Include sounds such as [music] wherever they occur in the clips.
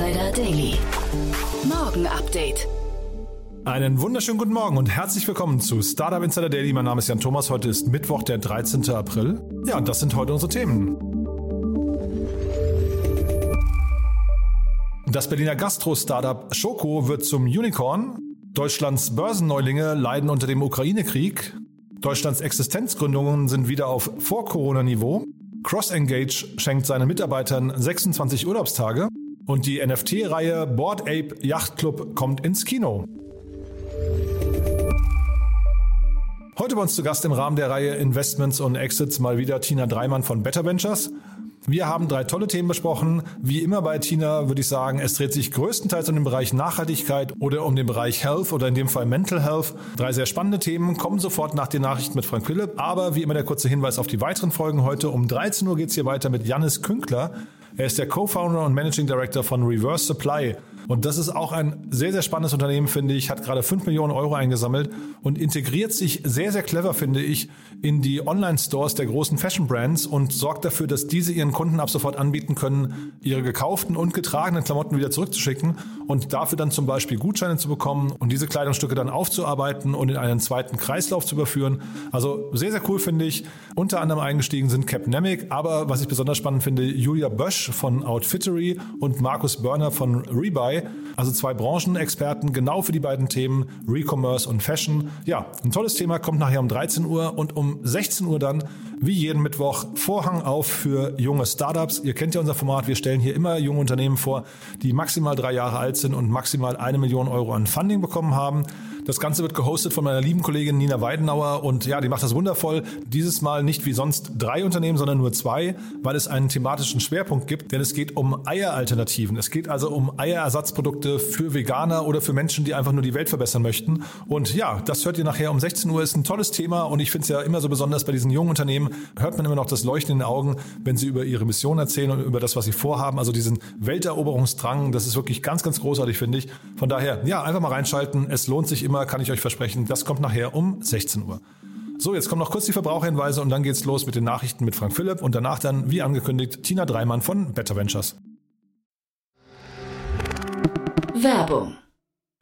Insider Daily. Morgen Update. Einen wunderschönen guten Morgen und herzlich willkommen zu Startup Insider Daily. Mein Name ist Jan Thomas. Heute ist Mittwoch, der 13. April. Ja, und das sind heute unsere Themen. Das Berliner Gastro-Startup Schoko wird zum Unicorn. Deutschlands Börsenneulinge leiden unter dem Ukraine-Krieg. Deutschlands Existenzgründungen sind wieder auf Vor-Corona-Niveau. CrossEngage schenkt seinen Mitarbeitern 26 Urlaubstage. Und die NFT-Reihe Board Ape Yacht Club kommt ins Kino. Heute bei uns zu Gast im Rahmen der Reihe Investments und Exits mal wieder Tina Dreimann von Better Ventures. Wir haben drei tolle Themen besprochen. Wie immer bei Tina würde ich sagen, es dreht sich größtenteils um den Bereich Nachhaltigkeit oder um den Bereich Health oder in dem Fall Mental Health. Drei sehr spannende Themen, kommen sofort nach den Nachrichten mit Frank Philipp. Aber wie immer der kurze Hinweis auf die weiteren Folgen heute. Um 13 Uhr geht es hier weiter mit Jannis Künkler. Er ist der Co-Founder und Managing Director von Reverse Supply. Und das ist auch ein sehr, sehr spannendes Unternehmen, finde ich. Hat gerade 5 Millionen Euro eingesammelt und integriert sich sehr, sehr clever, finde ich, in die Online-Stores der großen Fashion-Brands und sorgt dafür, dass diese ihren Kunden ab sofort anbieten können, ihre gekauften und getragenen Klamotten wieder zurückzuschicken und dafür dann zum Beispiel Gutscheine zu bekommen und diese Kleidungsstücke dann aufzuarbeiten und in einen zweiten Kreislauf zu überführen. Also sehr, sehr cool, finde ich. Unter anderem eingestiegen sind Capnemic, aber was ich besonders spannend finde, Julia Bösch von Outfittery und Markus Börner von Rebuy also zwei Branchenexperten genau für die beiden Themen Recommerce und Fashion. Ja, ein tolles Thema kommt nachher um 13 Uhr und um 16 Uhr dann, wie jeden Mittwoch, Vorhang auf für junge Startups. Ihr kennt ja unser Format. Wir stellen hier immer junge Unternehmen vor, die maximal drei Jahre alt sind und maximal eine Million Euro an Funding bekommen haben. Das Ganze wird gehostet von meiner lieben Kollegin Nina Weidenauer und ja, die macht das wundervoll. Dieses Mal nicht wie sonst drei Unternehmen, sondern nur zwei, weil es einen thematischen Schwerpunkt gibt, denn es geht um Eieralternativen. Es geht also um Eierersatzprodukte für Veganer oder für Menschen, die einfach nur die Welt verbessern möchten. Und ja, das hört ihr nachher um 16 Uhr, ist ein tolles Thema und ich finde es ja immer so besonders bei diesen jungen Unternehmen, hört man immer noch das Leuchten in den Augen, wenn sie über ihre Mission erzählen und über das, was sie vorhaben. Also diesen Welteroberungsdrang, das ist wirklich ganz, ganz großartig, finde ich. Von daher, ja, einfach mal reinschalten. Es lohnt sich immer Thema kann ich euch versprechen, das kommt nachher um 16 Uhr. So, jetzt kommen noch kurz die Verbraucherhinweise und dann geht's los mit den Nachrichten mit Frank Philipp und danach dann, wie angekündigt, Tina Dreimann von Better Ventures. Werbung.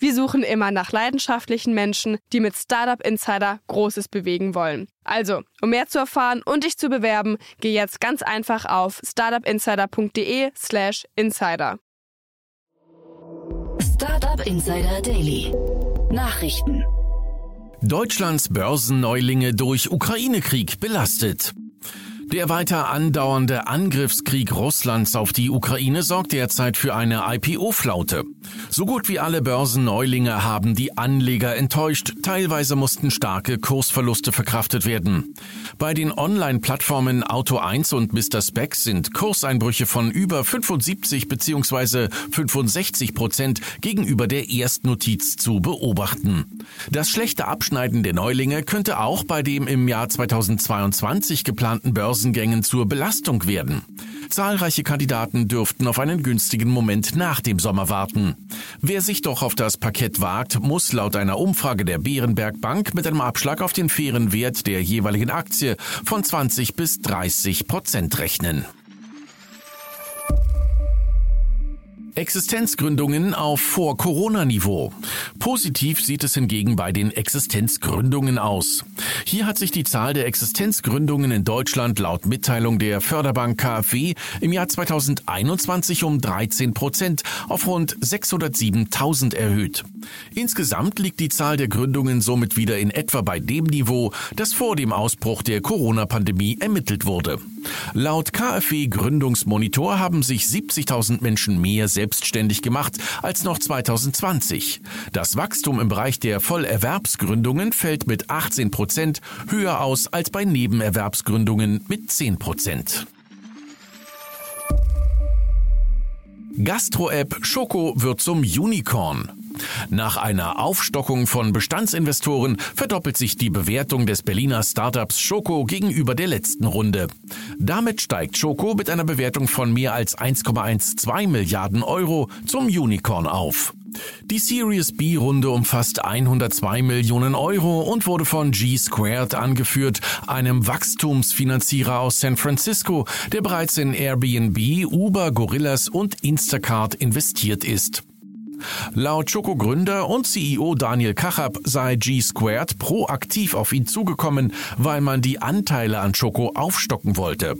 Wir suchen immer nach leidenschaftlichen Menschen, die mit Startup Insider Großes bewegen wollen. Also, um mehr zu erfahren und dich zu bewerben, geh jetzt ganz einfach auf startupinsider.de/slash insider. Startup Insider Daily. Nachrichten. Deutschlands Börsenneulinge durch Ukraine-Krieg belastet. Der weiter andauernde Angriffskrieg Russlands auf die Ukraine sorgt derzeit für eine IPO-Flaute. So gut wie alle Börsenneulinge haben die Anleger enttäuscht, teilweise mussten starke Kursverluste verkraftet werden. Bei den Online-Plattformen Auto1 und Mr. Specs sind Kurseinbrüche von über 75 bzw. 65 Prozent gegenüber der Erstnotiz zu beobachten. Das schlechte Abschneiden der Neulinge könnte auch bei dem im Jahr 2022 geplanten Börsen Börsengängen zur Belastung werden. Zahlreiche Kandidaten dürften auf einen günstigen Moment nach dem Sommer warten. Wer sich doch auf das Parkett wagt, muss laut einer Umfrage der Bärenberg Bank mit einem Abschlag auf den fairen Wert der jeweiligen Aktie von 20 bis 30 Prozent rechnen. Existenzgründungen auf Vor-Corona-Niveau. Positiv sieht es hingegen bei den Existenzgründungen aus. Hier hat sich die Zahl der Existenzgründungen in Deutschland laut Mitteilung der Förderbank KfW im Jahr 2021 um 13 Prozent auf rund 607.000 erhöht. Insgesamt liegt die Zahl der Gründungen somit wieder in etwa bei dem Niveau, das vor dem Ausbruch der Corona-Pandemie ermittelt wurde. Laut KfW Gründungsmonitor haben sich 70.000 Menschen mehr selbstständig gemacht als noch 2020. Das Wachstum im Bereich der Vollerwerbsgründungen fällt mit 18 Prozent höher aus als bei Nebenerwerbsgründungen mit 10 Prozent. Gastro-App Schoko wird zum Unicorn. Nach einer Aufstockung von Bestandsinvestoren verdoppelt sich die Bewertung des Berliner Startups Schoko gegenüber der letzten Runde. Damit steigt Schoko mit einer Bewertung von mehr als 1,12 Milliarden Euro zum Unicorn auf. Die Series B-Runde umfasst 102 Millionen Euro und wurde von G Squared angeführt, einem Wachstumsfinanzierer aus San Francisco, der bereits in Airbnb, Uber, Gorillas und Instacart investiert ist. Laut Schoko-Gründer und CEO Daniel Kachab sei G-Squared proaktiv auf ihn zugekommen, weil man die Anteile an Schoko aufstocken wollte.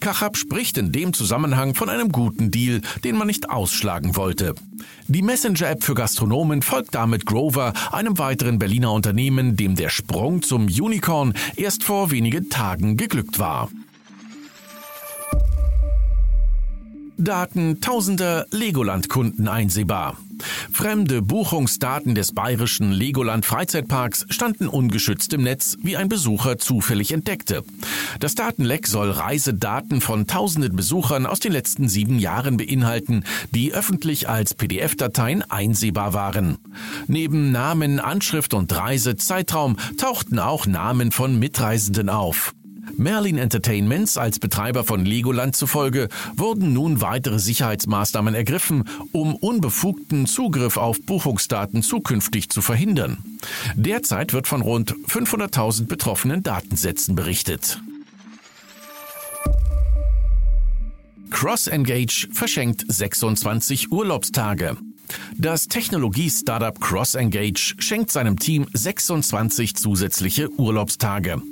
Kachab spricht in dem Zusammenhang von einem guten Deal, den man nicht ausschlagen wollte. Die Messenger-App für Gastronomen folgt damit Grover, einem weiteren Berliner Unternehmen, dem der Sprung zum Unicorn erst vor wenigen Tagen geglückt war. Daten tausender Legoland-Kunden einsehbar. Fremde Buchungsdaten des bayerischen Legoland Freizeitparks standen ungeschützt im Netz, wie ein Besucher zufällig entdeckte. Das Datenleck soll Reisedaten von tausenden Besuchern aus den letzten sieben Jahren beinhalten, die öffentlich als PDF-Dateien einsehbar waren. Neben Namen, Anschrift und Reisezeitraum tauchten auch Namen von Mitreisenden auf. Merlin Entertainments als Betreiber von Legoland zufolge wurden nun weitere Sicherheitsmaßnahmen ergriffen, um unbefugten Zugriff auf Buchungsdaten zukünftig zu verhindern. Derzeit wird von rund 500.000 betroffenen Datensätzen berichtet. CrossEngage verschenkt 26 Urlaubstage. Das Technologie-Startup CrossEngage schenkt seinem Team 26 zusätzliche Urlaubstage.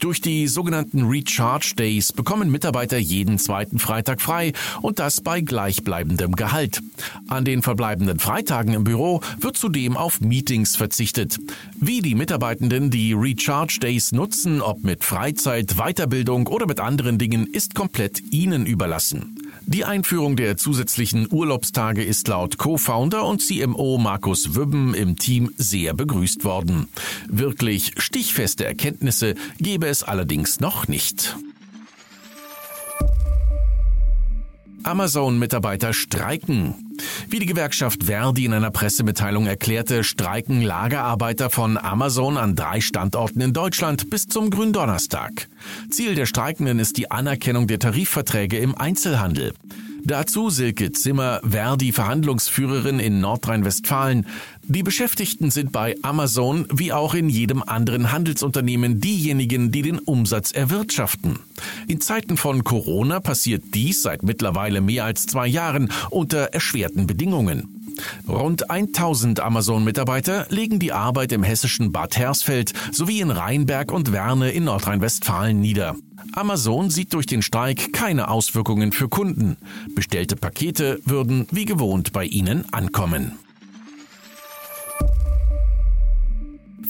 Durch die sogenannten Recharge Days bekommen Mitarbeiter jeden zweiten Freitag frei und das bei gleichbleibendem Gehalt. An den verbleibenden Freitagen im Büro wird zudem auf Meetings verzichtet. Wie die Mitarbeitenden die Recharge Days nutzen, ob mit Freizeit, Weiterbildung oder mit anderen Dingen, ist komplett ihnen überlassen. Die Einführung der zusätzlichen Urlaubstage ist laut Co-Founder und CMO Markus Wübben im Team sehr begrüßt worden. Wirklich stichfeste Erkenntnisse gebe es allerdings noch nicht. Amazon-Mitarbeiter streiken. Wie die Gewerkschaft Verdi in einer Pressemitteilung erklärte, streiken Lagerarbeiter von Amazon an drei Standorten in Deutschland bis zum Gründonnerstag. Ziel der Streikenden ist die Anerkennung der Tarifverträge im Einzelhandel. Dazu Silke Zimmer, Verdi-Verhandlungsführerin in Nordrhein-Westfalen. Die Beschäftigten sind bei Amazon wie auch in jedem anderen Handelsunternehmen diejenigen, die den Umsatz erwirtschaften. In Zeiten von Corona passiert dies seit mittlerweile mehr als zwei Jahren unter erschwerten Bedingungen. Rund 1000 Amazon-Mitarbeiter legen die Arbeit im hessischen Bad Hersfeld sowie in Rheinberg und Werne in Nordrhein-Westfalen nieder. Amazon sieht durch den Streik keine Auswirkungen für Kunden. Bestellte Pakete würden wie gewohnt bei ihnen ankommen.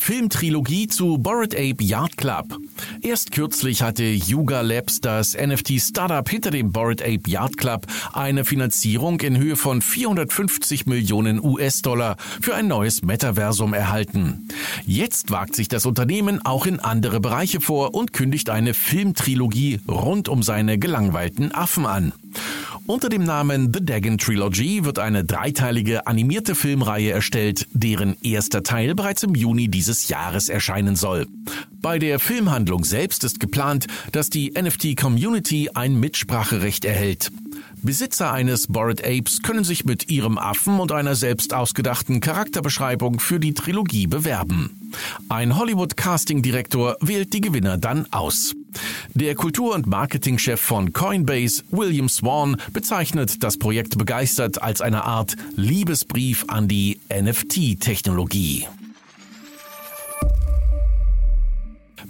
Filmtrilogie zu Bored Ape Yard Club. Erst kürzlich hatte Yuga Labs, das NFT-Startup hinter dem Bored Ape Yard Club, eine Finanzierung in Höhe von 450 Millionen US-Dollar für ein neues Metaversum erhalten. Jetzt wagt sich das Unternehmen auch in andere Bereiche vor und kündigt eine Filmtrilogie rund um seine gelangweilten Affen an. Unter dem Namen The Dagon Trilogy wird eine dreiteilige animierte Filmreihe erstellt, deren erster Teil bereits im Juni dieses Jahres erscheinen soll. Bei der Filmhandlung selbst ist geplant, dass die NFT-Community ein Mitspracherecht erhält. Besitzer eines Bored Apes können sich mit ihrem Affen und einer selbst ausgedachten Charakterbeschreibung für die Trilogie bewerben. Ein Hollywood-Casting-Direktor wählt die Gewinner dann aus. Der Kultur- und Marketingchef von Coinbase, William Swan, bezeichnet das Projekt begeistert als eine Art Liebesbrief an die NFT-Technologie.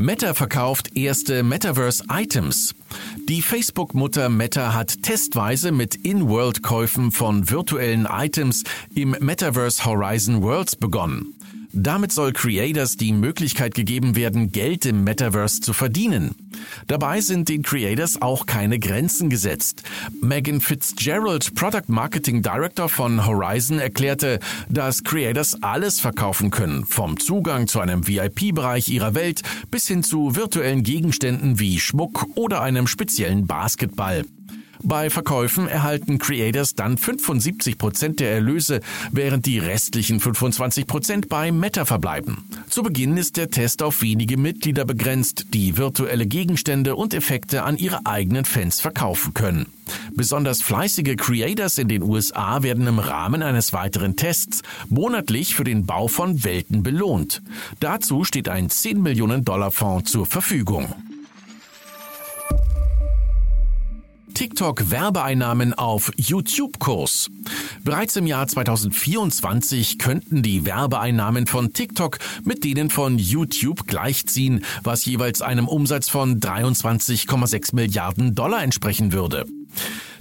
Meta verkauft erste Metaverse-Items. Die Facebook-Mutter Meta hat testweise mit In-World-Käufen von virtuellen Items im Metaverse Horizon Worlds begonnen. Damit soll Creators die Möglichkeit gegeben werden, Geld im Metaverse zu verdienen. Dabei sind den Creators auch keine Grenzen gesetzt. Megan Fitzgerald, Product Marketing Director von Horizon, erklärte, dass Creators alles verkaufen können, vom Zugang zu einem VIP-Bereich ihrer Welt bis hin zu virtuellen Gegenständen wie Schmuck oder einem speziellen Basketball. Bei Verkäufen erhalten Creators dann 75 Prozent der Erlöse, während die restlichen 25 Prozent bei Meta verbleiben. Zu Beginn ist der Test auf wenige Mitglieder begrenzt, die virtuelle Gegenstände und Effekte an ihre eigenen Fans verkaufen können. Besonders fleißige Creators in den USA werden im Rahmen eines weiteren Tests monatlich für den Bau von Welten belohnt. Dazu steht ein 10 Millionen Dollar Fonds zur Verfügung. TikTok-Werbeeinnahmen auf YouTube-Kurs. Bereits im Jahr 2024 könnten die Werbeeinnahmen von TikTok mit denen von YouTube gleichziehen, was jeweils einem Umsatz von 23,6 Milliarden Dollar entsprechen würde.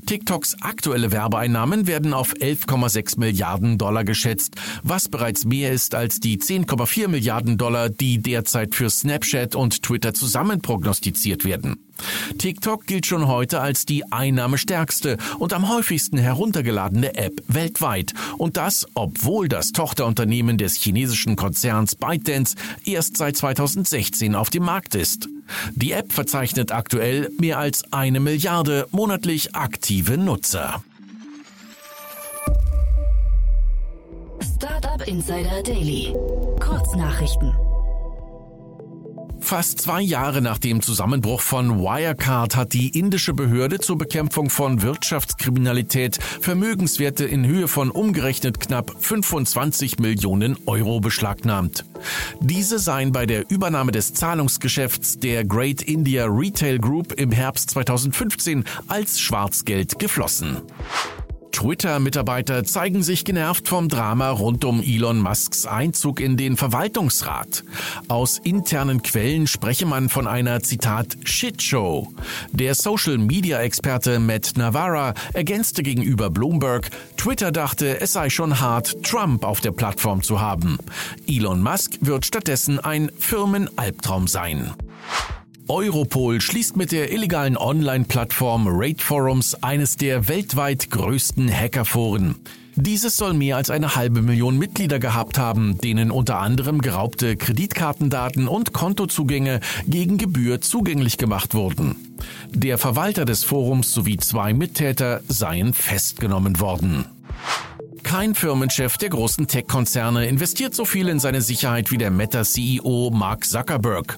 TikToks aktuelle Werbeeinnahmen werden auf 11,6 Milliarden Dollar geschätzt, was bereits mehr ist als die 10,4 Milliarden Dollar, die derzeit für Snapchat und Twitter zusammen prognostiziert werden. TikTok gilt schon heute als die einnahmestärkste und am häufigsten heruntergeladene App weltweit. Und das, obwohl das Tochterunternehmen des chinesischen Konzerns ByteDance erst seit 2016 auf dem Markt ist. Die App verzeichnet aktuell mehr als eine Milliarde monatlich aktive Nutzer. Startup Insider Daily. Kurznachrichten. Fast zwei Jahre nach dem Zusammenbruch von Wirecard hat die indische Behörde zur Bekämpfung von Wirtschaftskriminalität Vermögenswerte in Höhe von umgerechnet knapp 25 Millionen Euro beschlagnahmt. Diese seien bei der Übernahme des Zahlungsgeschäfts der Great India Retail Group im Herbst 2015 als Schwarzgeld geflossen. Twitter-Mitarbeiter zeigen sich genervt vom Drama rund um Elon Musks Einzug in den Verwaltungsrat. Aus internen Quellen spreche man von einer Zitat Shitshow. Der Social-Media-Experte Matt Navarra ergänzte gegenüber Bloomberg, Twitter dachte, es sei schon hart, Trump auf der Plattform zu haben. Elon Musk wird stattdessen ein Firmenalbtraum sein. Europol schließt mit der illegalen Online-Plattform Raid Forums eines der weltweit größten Hackerforen. Dieses soll mehr als eine halbe Million Mitglieder gehabt haben, denen unter anderem geraubte Kreditkartendaten und Kontozugänge gegen Gebühr zugänglich gemacht wurden. Der Verwalter des Forums sowie zwei Mittäter seien festgenommen worden. Kein Firmenchef der großen Tech-Konzerne investiert so viel in seine Sicherheit wie der Meta-CEO Mark Zuckerberg.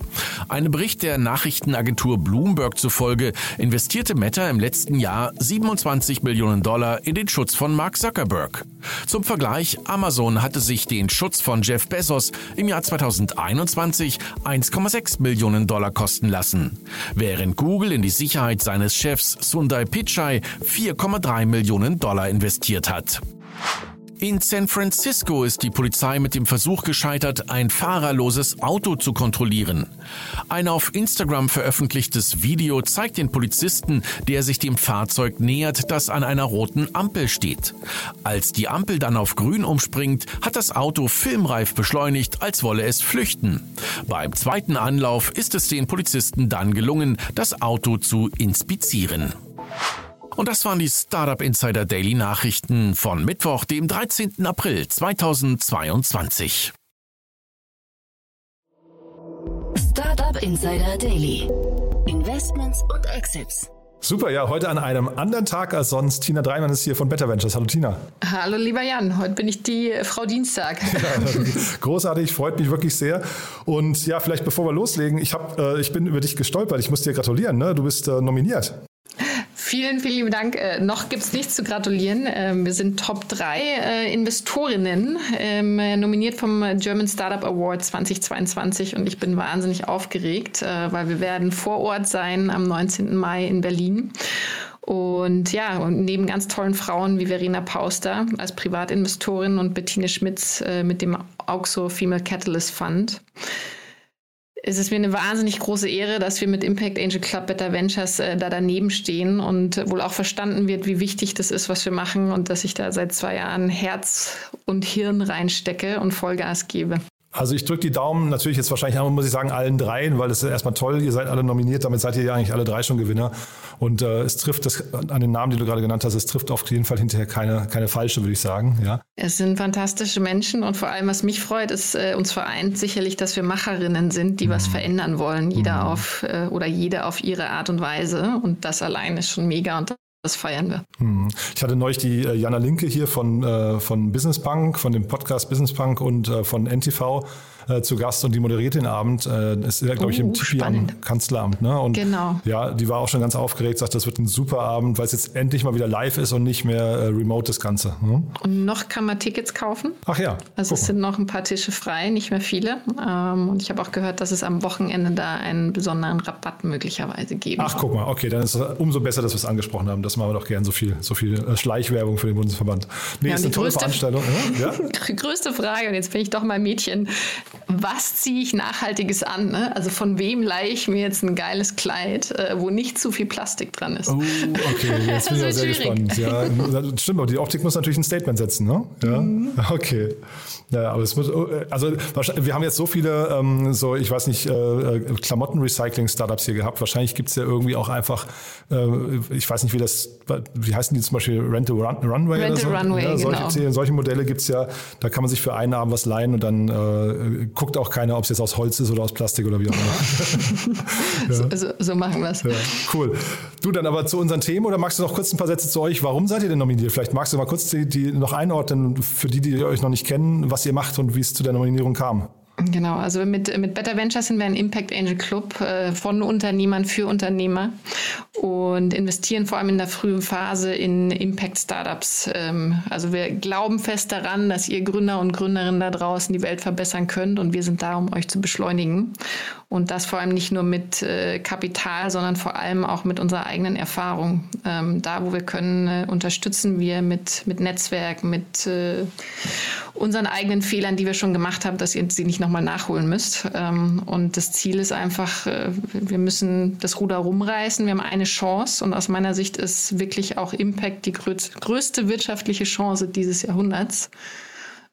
Einem Bericht der Nachrichtenagentur Bloomberg zufolge investierte Meta im letzten Jahr 27 Millionen Dollar in den Schutz von Mark Zuckerberg. Zum Vergleich, Amazon hatte sich den Schutz von Jeff Bezos im Jahr 2021 1,6 Millionen Dollar kosten lassen, während Google in die Sicherheit seines Chefs Sundar Pichai 4,3 Millionen Dollar investiert hat. In San Francisco ist die Polizei mit dem Versuch gescheitert, ein fahrerloses Auto zu kontrollieren. Ein auf Instagram veröffentlichtes Video zeigt den Polizisten, der sich dem Fahrzeug nähert, das an einer roten Ampel steht. Als die Ampel dann auf grün umspringt, hat das Auto filmreif beschleunigt, als wolle es flüchten. Beim zweiten Anlauf ist es den Polizisten dann gelungen, das Auto zu inspizieren. Und das waren die Startup Insider Daily Nachrichten von Mittwoch, dem 13. April 2022. Startup Insider Daily. Investments und Exits. Super, ja, heute an einem anderen Tag als sonst. Tina Dreimann ist hier von Better Ventures. Hallo Tina. Hallo lieber Jan, heute bin ich die Frau Dienstag. [laughs] Ja, großartig, freut mich wirklich sehr. Und ja, vielleicht bevor wir loslegen, ich, hab, äh, ich bin über dich gestolpert. Ich muss dir gratulieren, ne? du bist äh, nominiert. Vielen, vielen Dank. Äh, noch gibt es nichts zu gratulieren. Ähm, wir sind Top 3 äh, Investorinnen, ähm, nominiert vom German Startup Award 2022 und ich bin wahnsinnig aufgeregt, äh, weil wir werden vor Ort sein am 19. Mai in Berlin. Und ja, und neben ganz tollen Frauen wie Verena Pauster als Privatinvestorin und Bettine Schmitz äh, mit dem Auxo Female Catalyst Fund es ist mir eine wahnsinnig große Ehre, dass wir mit Impact Angel Club Better Ventures äh, da daneben stehen und wohl auch verstanden wird, wie wichtig das ist, was wir machen und dass ich da seit zwei Jahren Herz und Hirn reinstecke und Vollgas gebe. Also ich drücke die Daumen natürlich jetzt wahrscheinlich, muss ich sagen, allen dreien, weil es ist erstmal toll, ihr seid alle nominiert, damit seid ihr ja eigentlich alle drei schon Gewinner. Und äh, es trifft das an den Namen, die du gerade genannt hast, es trifft auf jeden Fall hinterher keine, keine falsche, würde ich sagen. Ja. Es sind fantastische Menschen und vor allem, was mich freut, ist äh, uns vereint sicherlich, dass wir Macherinnen sind, die mhm. was verändern wollen, jeder mhm. auf äh, oder jede auf ihre Art und Weise. Und das allein ist schon mega und das feiern wir. Hm. Ich hatte neulich die äh, Jana Linke hier von, äh, von Business Punk, von dem Podcast Business Punk und äh, von NTV äh, zu Gast und die moderiert den Abend. Äh, ist, glaube uh, ich, im oh, Tipi am Kanzleramt. Ne? Und genau. Ja, die war auch schon ganz aufgeregt, sagt, das wird ein super Abend, weil es jetzt endlich mal wieder live ist und nicht mehr äh, remote das Ganze. Ne? Und noch kann man Tickets kaufen. Ach ja. Also es sind noch ein paar Tische frei, nicht mehr viele. Ähm, und ich habe auch gehört, dass es am Wochenende da einen besonderen Rabatt möglicherweise geben Ach, guck mal, okay, dann ist es umso besser, dass wir es angesprochen haben. Das machen wir doch gern so viel, so viel äh, Schleichwerbung für den Bundesverband. Nee, ja, ist eine tolle Veranstaltung. Ja? größte Frage, und jetzt bin ich doch mal Mädchen. Was ziehe ich Nachhaltiges an? Ne? Also von wem leihe ich mir jetzt ein geiles Kleid, äh, wo nicht zu viel Plastik dran ist? Oh, okay, [laughs] jetzt bin ich auch sehr gespannt. Ja, [laughs] stimmt, aber die Optik muss natürlich ein Statement setzen, ne? Ja, mhm. okay. Ja, aber es muss, oh, also wir haben jetzt so viele, ähm, so ich weiß nicht, äh, äh Klamotten-Recycling-Startups hier gehabt. Wahrscheinlich gibt es ja irgendwie auch einfach, äh, ich weiß nicht, wie das, wie heißen die zum Beispiel Rent a Run, Runway Rent oder so? Runway, ja, solche, genau. solche Modelle gibt es ja, da kann man sich für einen Abend was leihen und dann äh, guckt auch keiner, ob es jetzt aus Holz ist oder aus Plastik oder wie auch immer. [laughs] ja. so, so, machen wir es. Ja, cool. Du dann aber zu unseren Themen oder magst du noch kurz ein paar Sätze zu euch? Warum seid ihr denn nominiert? Vielleicht magst du mal kurz die, die noch einordnen, für die, die euch noch nicht kennen, was ihr macht und wie es zu der Nominierung kam. Genau, also mit, mit Better Ventures sind wir ein Impact Angel Club äh, von Unternehmern für Unternehmer und investieren vor allem in der frühen Phase in Impact Startups. Ähm, also wir glauben fest daran, dass ihr Gründer und Gründerinnen da draußen die Welt verbessern könnt und wir sind da, um euch zu beschleunigen. Und das vor allem nicht nur mit äh, Kapital, sondern vor allem auch mit unserer eigenen Erfahrung. Ähm, da, wo wir können, äh, unterstützen wir mit, mit Netzwerk, mit äh, unseren eigenen Fehlern, die wir schon gemacht haben, dass ihr sie nicht nochmal nachholen müsst. Ähm, und das Ziel ist einfach, äh, wir müssen das Ruder rumreißen. Wir haben eine Chance und aus meiner Sicht ist wirklich auch Impact die größte wirtschaftliche Chance dieses Jahrhunderts.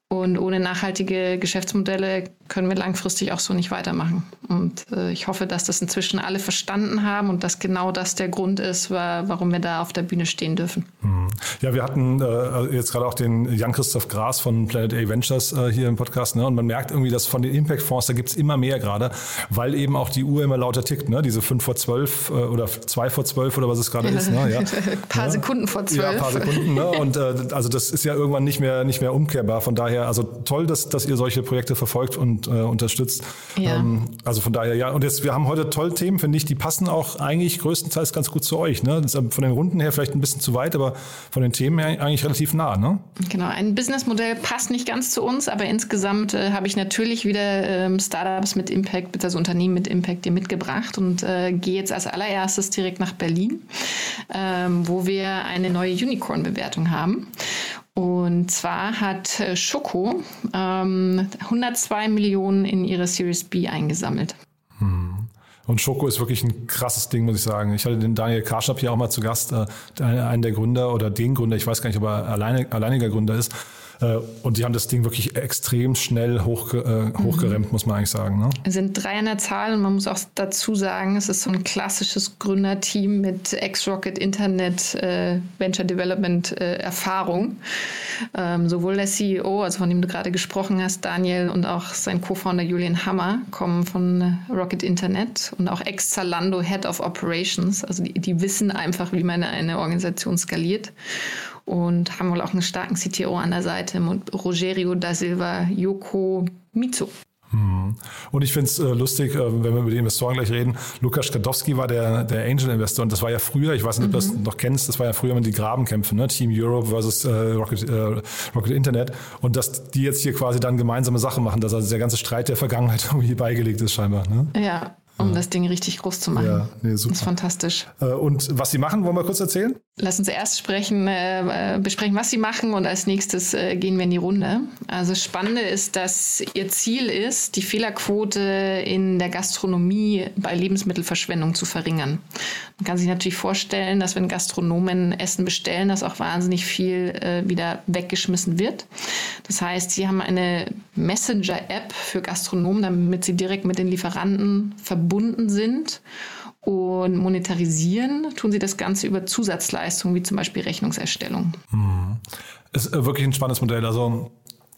Und ohne nachhaltige Geschäftsmodelle können wir langfristig auch so nicht weitermachen. Und äh, ich hoffe, dass das inzwischen alle verstanden haben und dass genau das der Grund ist, war, warum wir da auf der Bühne stehen dürfen. Hm. Ja, wir hatten äh, jetzt gerade auch den Jan-Christoph Gras von Planet A Ventures äh, hier im Podcast. Ne? Und man merkt irgendwie, dass von den Impact-Fonds, da gibt es immer mehr gerade, weil eben auch die Uhr immer lauter tickt. Ne? Diese 5 vor 12 äh, oder 2 vor 12 oder was es gerade ist. Ne? Ja. ein [laughs] paar. Sekunden vor 12. Ja, ein paar Sekunden. Ne? Und äh, also das ist ja irgendwann nicht mehr, nicht mehr umkehrbar. Von daher daher, also toll, dass, dass ihr solche Projekte verfolgt und äh, unterstützt. Ja. Ähm, also von daher, ja. Und jetzt, wir haben heute tolle Themen, finde ich, die passen auch eigentlich größtenteils ganz gut zu euch. Ne? Das ist von den Runden her vielleicht ein bisschen zu weit, aber von den Themen her eigentlich relativ nah. Ne? Genau, ein Businessmodell passt nicht ganz zu uns, aber insgesamt äh, habe ich natürlich wieder ähm, Startups mit Impact, also Unternehmen mit Impact dir mitgebracht und äh, gehe jetzt als allererstes direkt nach Berlin, ähm, wo wir eine neue Unicorn-Bewertung haben. Und zwar hat äh, Schoko ähm, 102 Millionen in ihre Series B eingesammelt. Hm. Und Schoko ist wirklich ein krasses Ding, muss ich sagen. Ich hatte den Daniel Karschap hier auch mal zu Gast, äh, einen der Gründer oder den Gründer, ich weiß gar nicht, ob er alleine, alleiniger Gründer ist. Äh, und die haben das Ding wirklich extrem schnell hochge äh, hochgeremmt, mhm. muss man eigentlich sagen. Ne? Es sind drei an der Zahl und man muss auch dazu sagen, es ist so ein klassisches Gründerteam mit Ex-Rocket Internet äh, Venture Development äh, Erfahrung. Ähm, sowohl der CEO, also von dem du gerade gesprochen hast, Daniel, und auch sein Co-Founder Julian Hammer kommen von Rocket Internet und auch Ex-Zalando Head of Operations. Also die, die wissen einfach, wie man eine Organisation skaliert und haben wohl auch einen starken CTO an der Seite, Rogerio da Silva Yoko Mitsu. Hm. Mhm. Und ich finde es äh, lustig, äh, wenn wir über die Investoren gleich reden. Lukas Skadowski war der, der Angel-Investor und das war ja früher, ich weiß nicht, ob du das mhm. noch kennst, das war ja früher immer die Grabenkämpfe, ne? Team Europe versus äh, Rocket, äh, Rocket Internet. Und dass die jetzt hier quasi dann gemeinsame Sachen machen, dass also der ganze Streit der Vergangenheit [laughs] irgendwie beigelegt ist scheinbar. Ne? Ja, um ja. das Ding richtig groß zu machen. Ja, nee, super. Das ist fantastisch. Äh, und was Sie machen, wollen wir kurz erzählen? Lass uns erst sprechen, äh, besprechen, was Sie machen und als nächstes äh, gehen wir in die Runde. Also das Spannende ist, dass Ihr Ziel ist, die Fehlerquote in der Gastronomie bei Lebensmittelverschwendung zu verringern. Man kann sich natürlich vorstellen, dass wenn Gastronomen Essen bestellen, dass auch wahnsinnig viel äh, wieder weggeschmissen wird. Das heißt, Sie haben eine Messenger-App für Gastronomen, damit sie direkt mit den Lieferanten verbunden sind und monetarisieren tun sie das Ganze über Zusatzleistungen wie zum Beispiel Rechnungserstellung. Hm. Ist äh, wirklich ein spannendes Modell. Also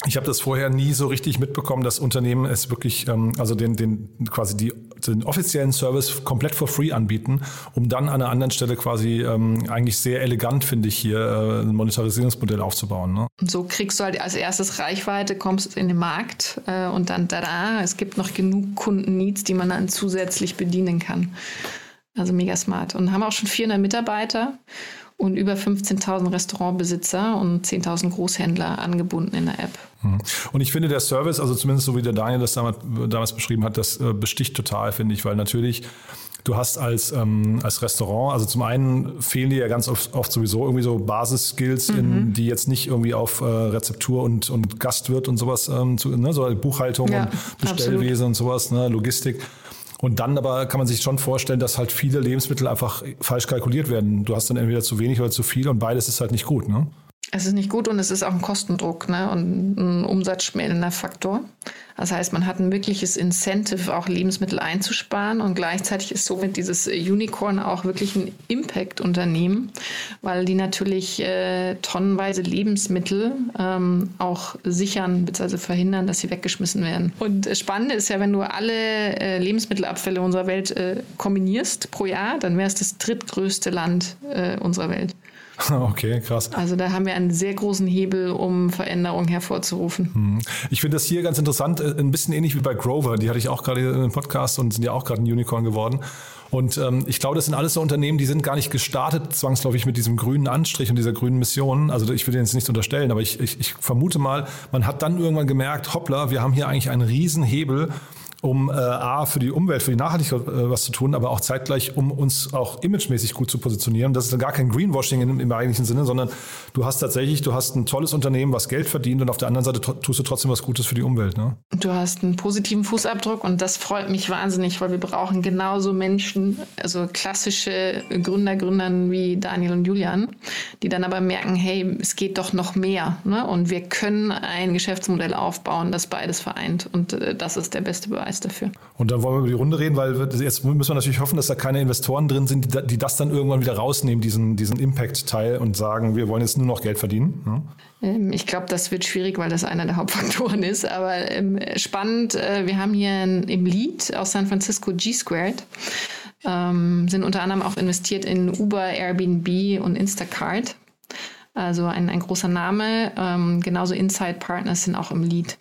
ich habe das vorher nie so richtig mitbekommen, dass Unternehmen es wirklich, ähm, also den, den quasi die, den offiziellen Service komplett for free anbieten, um dann an einer anderen Stelle quasi ähm, eigentlich sehr elegant, finde ich, hier äh, ein Monetarisierungsmodell aufzubauen. Ne? Und so kriegst du halt als erstes Reichweite, kommst in den Markt äh, und dann da, es gibt noch genug Kunden-Needs, die man dann zusätzlich bedienen kann. Also mega smart. Und haben auch schon 400 Mitarbeiter und über 15.000 Restaurantbesitzer und 10.000 Großhändler angebunden in der App. Hm. Und ich finde, der Service, also zumindest so wie der Daniel das damals, damals beschrieben hat, das äh, besticht total, finde ich, weil natürlich du hast als, ähm, als Restaurant, also zum einen fehlen dir ja ganz oft, oft sowieso irgendwie so Basis-Skills, mhm. die jetzt nicht irgendwie auf äh, Rezeptur und, und Gastwirt und sowas, ähm, zu, ne, so Buchhaltung ja, und Bestellwesen absolut. und sowas, ne, Logistik. Und dann aber kann man sich schon vorstellen, dass halt viele Lebensmittel einfach falsch kalkuliert werden. Du hast dann entweder zu wenig oder zu viel und beides ist halt nicht gut, ne? Es ist nicht gut und es ist auch ein Kostendruck ne? und ein umsatzschmälender Faktor. Das heißt, man hat ein wirkliches Incentive, auch Lebensmittel einzusparen und gleichzeitig ist somit dieses Unicorn auch wirklich ein Impact-Unternehmen, weil die natürlich äh, tonnenweise Lebensmittel ähm, auch sichern bzw. verhindern, dass sie weggeschmissen werden. Und das Spannende ist ja, wenn du alle äh, Lebensmittelabfälle unserer Welt äh, kombinierst pro Jahr, dann wäre es das drittgrößte Land äh, unserer Welt. [laughs] Okay, krass. Also da haben wir einen sehr großen Hebel, um Veränderungen hervorzurufen. Hm. Ich finde das hier ganz interessant, äh, ein bisschen ähnlich wie bei Grover. Die hatte ich auch gerade in einem Podcast und sind ja auch gerade ein Unicorn geworden. Und ähm, ich glaube, das sind alles so Unternehmen, die sind gar nicht gestartet zwangsläufig mit diesem grünen Anstrich und dieser grünen Mission. Also ich will denen jetzt nichts unterstellen, aber ich, ich, ich vermute mal, man hat dann irgendwann gemerkt, hoppla, wir haben hier eigentlich einen Riesenhebel um äh, A, für die Umwelt, für die Nachhaltigkeit äh, was zu tun, aber auch zeitgleich, um uns auch imagemäßig gut zu positionieren. Das ist dann gar kein Greenwashing im, im eigentlichen Sinne, sondern du hast tatsächlich, du hast ein tolles Unternehmen, was Geld verdient und auf der anderen Seite tust du trotzdem was Gutes für die Umwelt. Ne? Du hast einen positiven Fußabdruck und das freut mich wahnsinnig, weil wir brauchen genauso Menschen, also klassische Gründer, Gründern wie Daniel und Julian, die dann aber merken, hey, es geht doch noch mehr ne? und wir können ein Geschäftsmodell aufbauen, das beides vereint und äh, das ist der beste Beweis. Beweis dafür. Und dann wollen wir über die Runde reden, weil jetzt müssen wir natürlich hoffen, dass da keine Investoren drin sind, die das dann irgendwann wieder rausnehmen, diesen, diesen Impact-Teil und sagen, wir wollen jetzt nur noch Geld verdienen. Ja? Ähm, ich glaube, das wird schwierig, weil das einer der Hauptfaktoren ist. Aber ähm, spannend, äh, wir haben hier im Lead aus San Francisco G-Squared. Ähm, sind unter anderem auch investiert in Uber, Airbnb und Instacart. Also ein, ein großer Name. Ähm, genauso Inside Partners sind auch im Lead.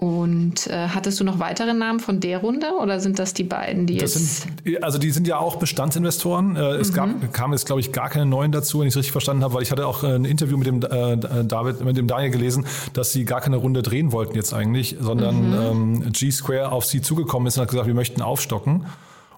Und äh, hattest du noch weitere Namen von der Runde oder sind das die beiden, die das jetzt? Sind, also die sind ja auch Bestandsinvestoren. Äh, es mhm. gab, kam jetzt, glaube ich, gar keine neuen dazu, wenn ich es richtig verstanden habe, weil ich hatte auch äh, ein Interview mit dem äh, David, mit dem Daniel gelesen, dass sie gar keine Runde drehen wollten jetzt eigentlich, sondern mhm. ähm, G-Square auf sie zugekommen ist und hat gesagt, wir möchten aufstocken.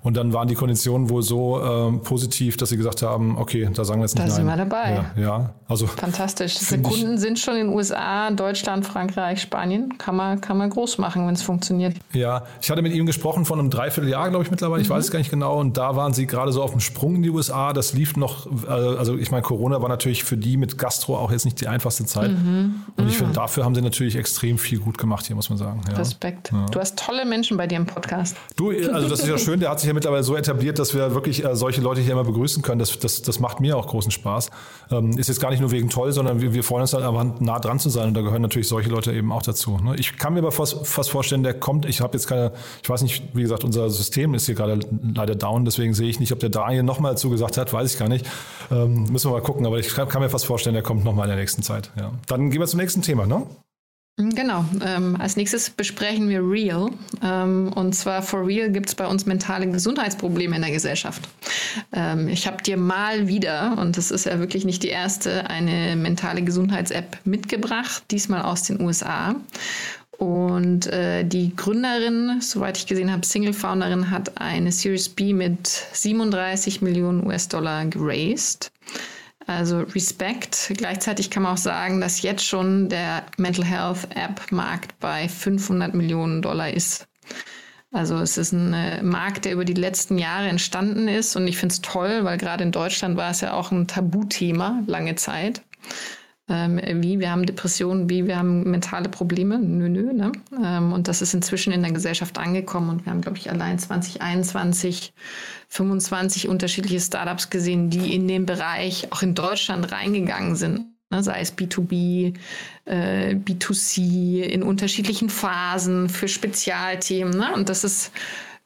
Und dann waren die Konditionen wohl so ähm, positiv, dass sie gesagt haben, okay, da sagen wir jetzt nicht da nein. Da sind wir dabei. Ja, ja. also fantastisch. Die Kunden sind schon in den USA, Deutschland, Frankreich, Spanien. Kann man, kann man groß machen, wenn es funktioniert. Ja, ich hatte mit ihm gesprochen von einem Dreivierteljahr, glaube ich mittlerweile. Mhm. Ich weiß es gar nicht genau. Und da waren sie gerade so auf dem Sprung in die USA. Das lief noch, äh, also ich meine, Corona war natürlich für die mit Gastro auch jetzt nicht die einfachste Zeit. Mhm. Und ich mhm. finde, dafür haben sie natürlich extrem viel gut gemacht hier, muss man sagen. Ja. Respekt. Ja. Du hast tolle Menschen bei dir im Podcast. Du, also das ist ja [laughs] schön. Der hat sich ja mittlerweile so etabliert, dass wir wirklich äh, solche Leute hier immer begrüßen können. Das, das, das macht mir auch großen Spaß. Ähm, ist jetzt gar nicht nur wegen toll, sondern wir, wir freuen uns halt einfach nah dran zu sein und da gehören natürlich solche Leute eben auch dazu. Ne? Ich kann mir aber fast, fast vorstellen, der kommt, ich habe jetzt keine, ich weiß nicht, wie gesagt, unser System ist hier gerade leider down, deswegen sehe ich nicht, ob der Daniel nochmal zugesagt hat, weiß ich gar nicht. Ähm, müssen wir mal gucken, aber ich kann, kann mir fast vorstellen, der kommt nochmal in der nächsten Zeit. Ja. Dann gehen wir zum nächsten Thema, ne? Mhm, genau. Ähm, als nächstes besprechen wir Real. Ähm, und zwar for Real gibt es bei uns mentale Gesundheitsprobleme in der Gesellschaft. Ähm, ich habe dir mal wieder, und das ist ja wirklich nicht die erste, eine mentale Gesundheits-App mitgebracht, diesmal aus den USA. Und äh, die Gründerin, soweit ich gesehen habe, Single-Founderin, hat eine Series B mit 37 Millionen US-Dollar geraced. Also Respekt. Gleichzeitig kann man auch sagen, dass jetzt schon der Mental Health App Markt bei 500 Millionen Dollar ist. Also es ist ein äh, Markt, der über die letzten Jahre entstanden ist und ich finde es toll, weil gerade in Deutschland war es ja auch ein Tabuthema lange Zeit ähm, wie wir haben Depressionen, wie wir haben mentale Probleme. Nö, nö. Ne? Ähm, und das ist inzwischen in der Gesellschaft angekommen. Und wir haben, glaube ich, allein 2021 25 unterschiedliche Startups gesehen, die in den Bereich auch in Deutschland reingegangen sind. Ne? Sei es B2B, äh, B2C, in unterschiedlichen Phasen für Spezialthemen. Ne? Und das ist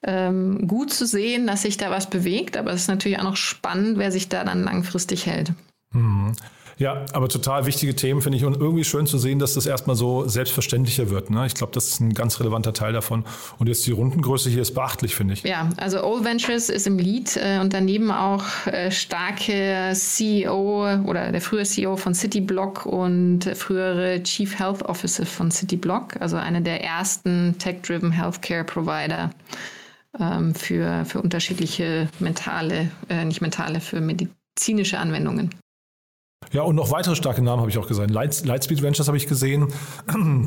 ähm, gut zu sehen, dass sich da was bewegt, aber es ist natürlich auch noch spannend, wer sich da dann langfristig hält. Mhm. Ja, aber total wichtige Themen finde ich und irgendwie schön zu sehen, dass das erstmal so selbstverständlicher wird. Ne? Ich glaube, das ist ein ganz relevanter Teil davon. Und jetzt die Rundengröße hier ist beachtlich, finde ich. Ja, also Old Ventures ist im Lead äh, und daneben auch äh, starke CEO oder der frühere CEO von Cityblock und frühere Chief Health Officer von Cityblock, also eine der ersten Tech-Driven Healthcare Provider ähm, für, für unterschiedliche mentale, äh, nicht mentale, für medizinische Anwendungen. Ja, und noch weitere starke Namen habe ich auch gesehen. Light, Lightspeed Ventures habe ich gesehen.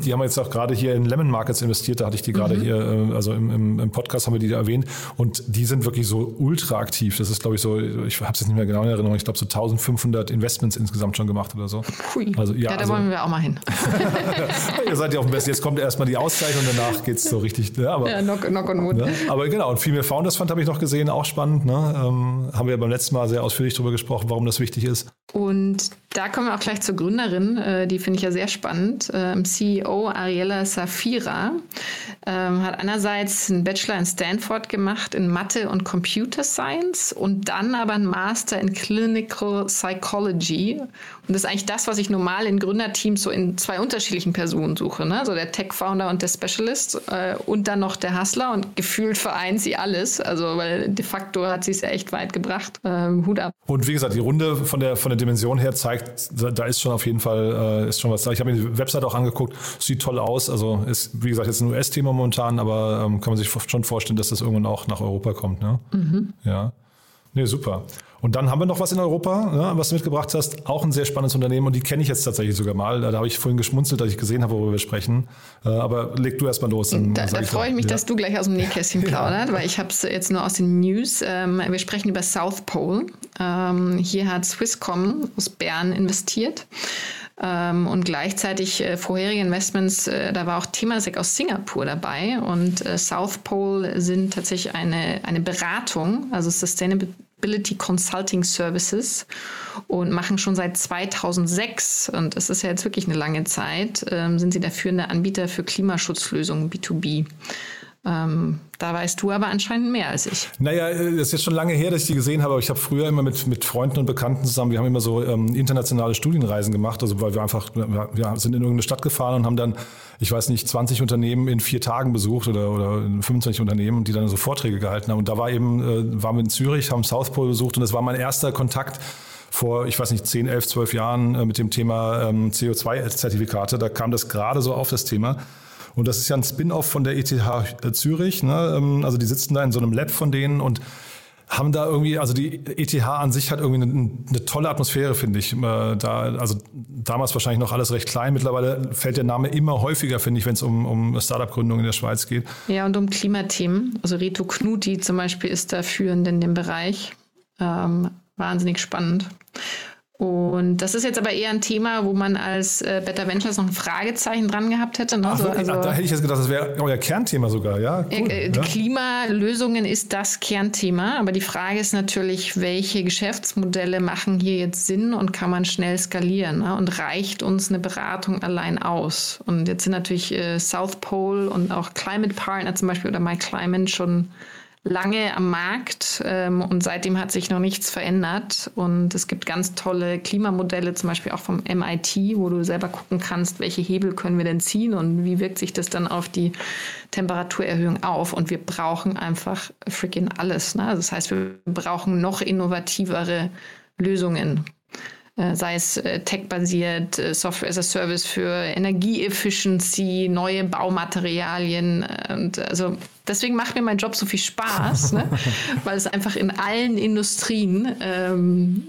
Die haben jetzt auch gerade hier in Lemon Markets investiert. Da hatte ich die gerade mhm. hier, äh, also im, im, Podcast haben wir die erwähnt. Und die sind wirklich so ultra aktiv. Das ist, glaube ich, so, ich habe es jetzt nicht mehr genau in Erinnerung, ich glaube so 1500 Investments insgesamt schon gemacht oder so. Hui. Also, ja, ja, da also, wollen wir auch mal hin. [laughs] Ihr seid ja auf dem Besten. Jetzt kommt erstmal die Auszeichnung, danach geht es so richtig. Ne? Aber, ja, knock, knock on wood. Ne? Aber genau, und Female Founders Fund habe ich noch gesehen, auch spannend. Ne? Ähm, haben wir beim letzten Mal sehr ausführlich darüber gesprochen, warum das wichtig ist. Und da kommen wir auch gleich zur Gründerin, äh, die finde ich ja sehr spannend. Ähm, CEO Ariella Safira ähm, hat einerseits einen Bachelor in Stanford gemacht in Mathe und Computer Science und dann aber einen Master in Clinical Psychology. Und das ist eigentlich das, was ich normal in Gründerteams so in zwei unterschiedlichen Personen suche. Ne? So der Tech-Founder und der Specialist äh, und dann noch der Hustler und gefühlt vereint sie alles. Also weil de facto hat sie es ja echt weit gebracht. Ähm, Hut ab. Und wie gesagt, die Runde von der, von der Dimension her zeigt, da ist schon auf jeden Fall äh, ist schon was da. Ich habe mir die Website auch angeguckt, sieht toll aus. Also ist, wie gesagt, jetzt ein US-Thema momentan, aber ähm, kann man sich schon vorstellen, dass das irgendwann auch nach Europa kommt. Ne? Mhm. Ja. Nee, super. Und dann haben wir noch was in Europa, ne, was du mitgebracht hast. Auch ein sehr spannendes Unternehmen und die kenne ich jetzt tatsächlich sogar mal. Da habe ich vorhin geschmunzelt, dass ich gesehen habe, worüber wir sprechen. Äh, aber leg du erst mal los. Dann da, da freue ich mich, ja. dass du gleich aus dem Nähkästchen [laughs] plaudert, weil ich habe es jetzt nur aus den News. Ähm, wir sprechen über South Pole. Ähm, hier hat Swisscom aus Bern investiert. Ähm, und gleichzeitig äh, vorherige Investments, äh, da war auch Temasek aus Singapur dabei und äh, South Pole sind tatsächlich eine, eine Beratung, also Sustainability Consulting Services und machen schon seit 2006, und das ist ja jetzt wirklich eine lange Zeit, ähm, sind sie der führende Anbieter für Klimaschutzlösungen B2B. Ähm, da weißt du aber anscheinend mehr als ich. Naja, äh, das ist jetzt schon lange her, dass ich die gesehen habe, aber ich habe früher immer mit, mit Freunden und Bekannten zusammen, wir haben immer so ähm, internationale Studienreisen gemacht, also weil wir einfach, wir sind in irgendeine Stadt gefahren und haben dann, ich weiß nicht, 20 Unternehmen in vier Tagen besucht oder, oder 25 Unternehmen, die dann so Vorträge gehalten haben. Und da war eben, äh, waren wir in Zürich, haben South Pole besucht und das war mein erster Kontakt vor, ich weiß nicht, 10, 11, 12 Jahren äh, mit dem Thema ähm, CO2-Zertifikate. Da kam das gerade so auf das Thema. Und das ist ja ein Spin-off von der ETH Zürich. Ne? Ähm, also die sitzen da in so einem Lab von denen und haben da irgendwie, also die ETH an sich hat irgendwie eine, eine tolle Atmosphäre, finde ich. Da, also damals wahrscheinlich noch alles recht klein. Mittlerweile fällt der Name immer häufiger, finde ich, wenn es um, um Startup-Gründung in der Schweiz geht. Ja, und um Klimathemen. Also Reto Knuti zum Beispiel ist da führend in dem Bereich. Ähm, wahnsinnig spannend. Und das ist jetzt aber eher ein Thema, wo man als äh, Better Ventures noch ein Fragezeichen dran gehabt hätte. Ne? Ach, so, also, da hätte ich jetzt gedacht, das wäre euer Kernthema sogar, ja? Cool, äh, ja. Klimalösungen ist das Kernthema, aber die Frage ist natürlich, welche Geschäftsmodelle machen hier jetzt Sinn und kann man schnell skalieren? Ne? Und reicht uns eine Beratung allein aus? Und jetzt sind natürlich äh, South Pole und auch Climate Partner zum Beispiel oder My Climate schon lange am Markt ähm, und seitdem hat sich noch nichts verändert. Und es gibt ganz tolle Klimamodelle, zum Beispiel auch vom MIT, wo du selber gucken kannst, welche Hebel können wir denn ziehen und wie wirkt sich das dann auf die Temperaturerhöhung auf. Und wir brauchen einfach freaking alles. Ne? Also das heißt, wir brauchen noch innovativere Lösungen. Äh, sei es äh, tech-basiert, äh, Software as a Service für Energieefficiency, neue Baumaterialien. Und also deswegen macht mir mein Job so viel Spaß, ne? [laughs] weil es einfach in allen Industrien ähm,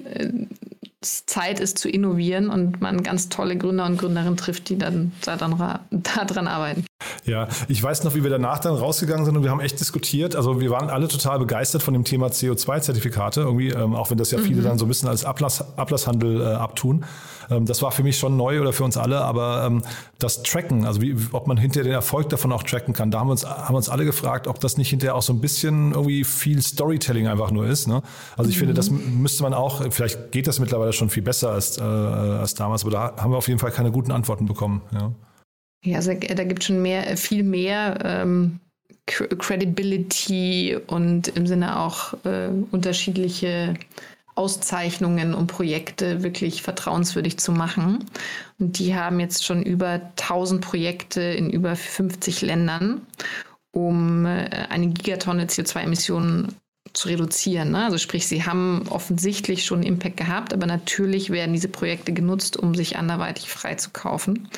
Zeit ist zu innovieren und man ganz tolle Gründer und Gründerinnen trifft, die dann daran, [laughs] daran arbeiten. Ja, ich weiß noch, wie wir danach dann rausgegangen sind und wir haben echt diskutiert. Also wir waren alle total begeistert von dem Thema CO2-Zertifikate, irgendwie, ähm, auch wenn das ja viele mhm. dann so ein bisschen als Ablass, Ablasshandel äh, abtun. Ähm, das war für mich schon neu oder für uns alle, aber ähm, das Tracken, also wie, ob man hinterher den Erfolg davon auch tracken kann, da haben wir uns, haben uns alle gefragt, ob das nicht hinterher auch so ein bisschen irgendwie viel Storytelling einfach nur ist. Ne? Also ich mhm. finde, das müsste man auch, vielleicht geht das mittlerweile schon viel besser als, äh, als damals, aber da haben wir auf jeden Fall keine guten Antworten bekommen. Ja, ja also da gibt es schon mehr, viel mehr. Ähm Credibility und im Sinne auch äh, unterschiedliche Auszeichnungen und Projekte wirklich vertrauenswürdig zu machen. Und die haben jetzt schon über 1000 Projekte in über 50 Ländern, um äh, eine Gigatonne CO2-Emissionen zu reduzieren. Ne? Also sprich, sie haben offensichtlich schon Impact gehabt, aber natürlich werden diese Projekte genutzt, um sich anderweitig freizukaufen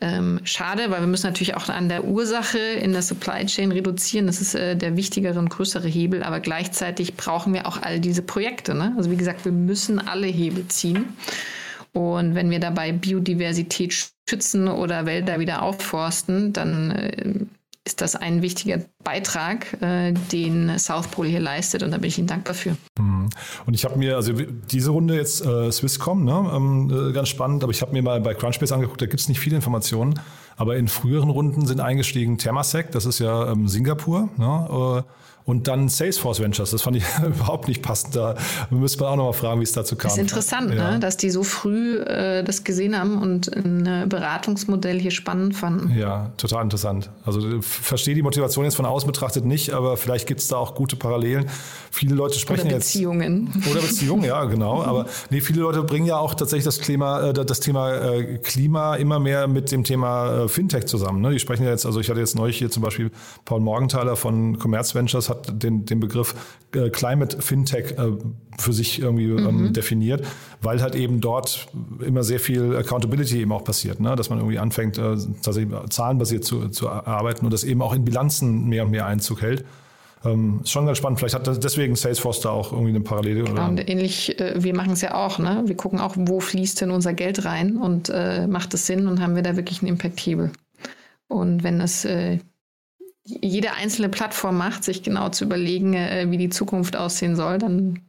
ähm, schade, weil wir müssen natürlich auch an der Ursache in der Supply Chain reduzieren. Das ist äh, der wichtigere und größere Hebel, aber gleichzeitig brauchen wir auch all diese Projekte. Ne? Also wie gesagt, wir müssen alle Hebel ziehen. Und wenn wir dabei Biodiversität schützen oder Wälder wieder aufforsten, dann äh, ist das ein wichtiger Beitrag, äh, den South Pole hier leistet und da bin ich Ihnen dankbar für. Mhm. Und ich habe mir, also diese Runde jetzt äh, Swisscom, ne, ähm, äh, ganz spannend, aber ich habe mir mal bei Crunchbase angeguckt, da gibt es nicht viele Informationen, aber in früheren Runden sind eingestiegen Thermasec, das ist ja ähm, Singapur, ne, äh, und dann Salesforce Ventures, das fand ich [laughs] überhaupt nicht passend. Da müsste man auch nochmal fragen, wie es dazu kam. Das ist interessant, ja. ne? dass die so früh äh, das gesehen haben und ein Beratungsmodell hier spannend fanden. Ja, total interessant. Also verstehe die Motivation jetzt von außen betrachtet nicht, aber vielleicht gibt es da auch gute Parallelen. Viele Leute sprechen oder Beziehungen. jetzt. Oder Beziehungen, ja, genau. [laughs] Aber nee, viele Leute bringen ja auch tatsächlich das Thema, äh, das Thema äh, Klima immer mehr mit dem Thema äh, Fintech zusammen. Ne? Die sprechen ja jetzt, also ich hatte jetzt neulich hier zum Beispiel Paul Morgenthaler von Commerz Ventures hat den, den Begriff äh, Climate Fintech äh, für sich irgendwie ähm, mhm. definiert, weil halt eben dort immer sehr viel Accountability eben auch passiert, ne? dass man irgendwie anfängt, äh, tatsächlich zahlenbasiert zu, zu arbeiten und das eben auch in Bilanzen mehr und mehr Einzug hält. Ähm, ist schon ganz spannend. Vielleicht hat deswegen Salesforce da auch irgendwie eine Parallele. Genau, und ähnlich, äh, wir machen es ja auch. Ne? Wir gucken auch, wo fließt denn unser Geld rein und äh, macht es Sinn und haben wir da wirklich einen Impact-Hebel. Und wenn es äh, jede einzelne Plattform macht, sich genau zu überlegen, äh, wie die Zukunft aussehen soll, dann,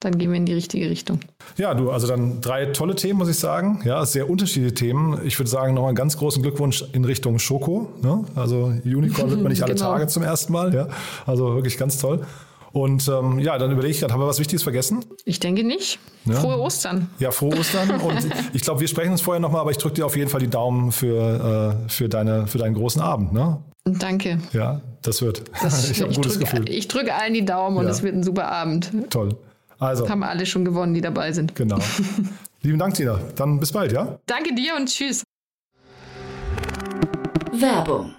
dann gehen wir in die richtige Richtung. Ja, du, also dann drei tolle Themen, muss ich sagen. Ja, sehr unterschiedliche Themen. Ich würde sagen, nochmal einen ganz großen Glückwunsch in Richtung Schoko. Ne? Also Unicorn wird man [laughs] nicht alle genau. Tage zum ersten Mal. Ja? Also wirklich ganz toll. Und ähm, ja, dann überlege ich gerade, haben wir was Wichtiges vergessen? Ich denke nicht. Ja. Frohe Ostern. Ja, frohe Ostern. Und [laughs] ich glaube, wir sprechen uns vorher nochmal, aber ich drücke dir auf jeden Fall die Daumen für, äh, für, deine, für deinen großen Abend. Ne? Danke. Ja, das wird. Das, [laughs] ich habe ein gutes drück, Gefühl. Ich drücke allen die Daumen und es wird ein super Abend. Toll. Also. Haben alle schon gewonnen, die dabei sind. Genau. [laughs] Lieben Dank, Tina. Dann bis bald, ja? Danke dir und tschüss. Werbung.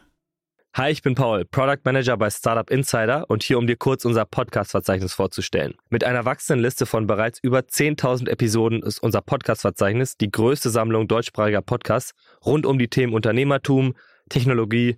Hi, ich bin Paul, Product Manager bei Startup Insider und hier, um dir kurz unser Podcast-Verzeichnis vorzustellen. Mit einer wachsenden Liste von bereits über 10.000 Episoden ist unser Podcast-Verzeichnis die größte Sammlung deutschsprachiger Podcasts rund um die Themen Unternehmertum, Technologie,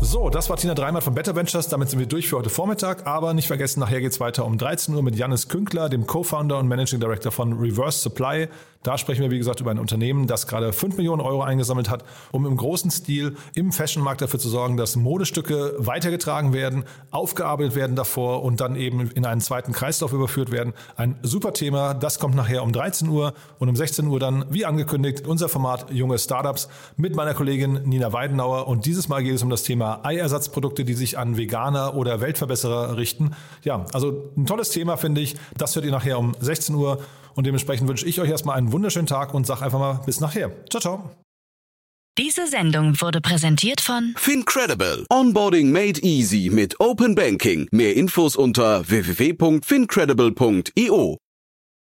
So, das war Tina Dreimann von Better Ventures. Damit sind wir durch für heute Vormittag. Aber nicht vergessen, nachher geht's weiter um 13 Uhr mit Janis Künkler, dem Co-Founder und Managing Director von Reverse Supply. Da sprechen wir, wie gesagt, über ein Unternehmen, das gerade 5 Millionen Euro eingesammelt hat, um im großen Stil im Fashionmarkt dafür zu sorgen, dass Modestücke weitergetragen werden, aufgearbeitet werden davor und dann eben in einen zweiten Kreislauf überführt werden. Ein super Thema. Das kommt nachher um 13 Uhr und um 16 Uhr dann, wie angekündigt, unser Format Junge Startups mit meiner Kollegin Nina Weidenauer. Und dieses Mal geht es um das Thema Eiersatzprodukte, die sich an Veganer oder Weltverbesserer richten. Ja, also ein tolles Thema, finde ich. Das hört ihr nachher um 16 Uhr. Und dementsprechend wünsche ich euch erstmal einen wunderschönen Tag und sage einfach mal bis nachher. Ciao, ciao. Diese Sendung wurde präsentiert von Fincredible. Onboarding made easy mit Open Banking. Mehr Infos unter www.fincredible.io.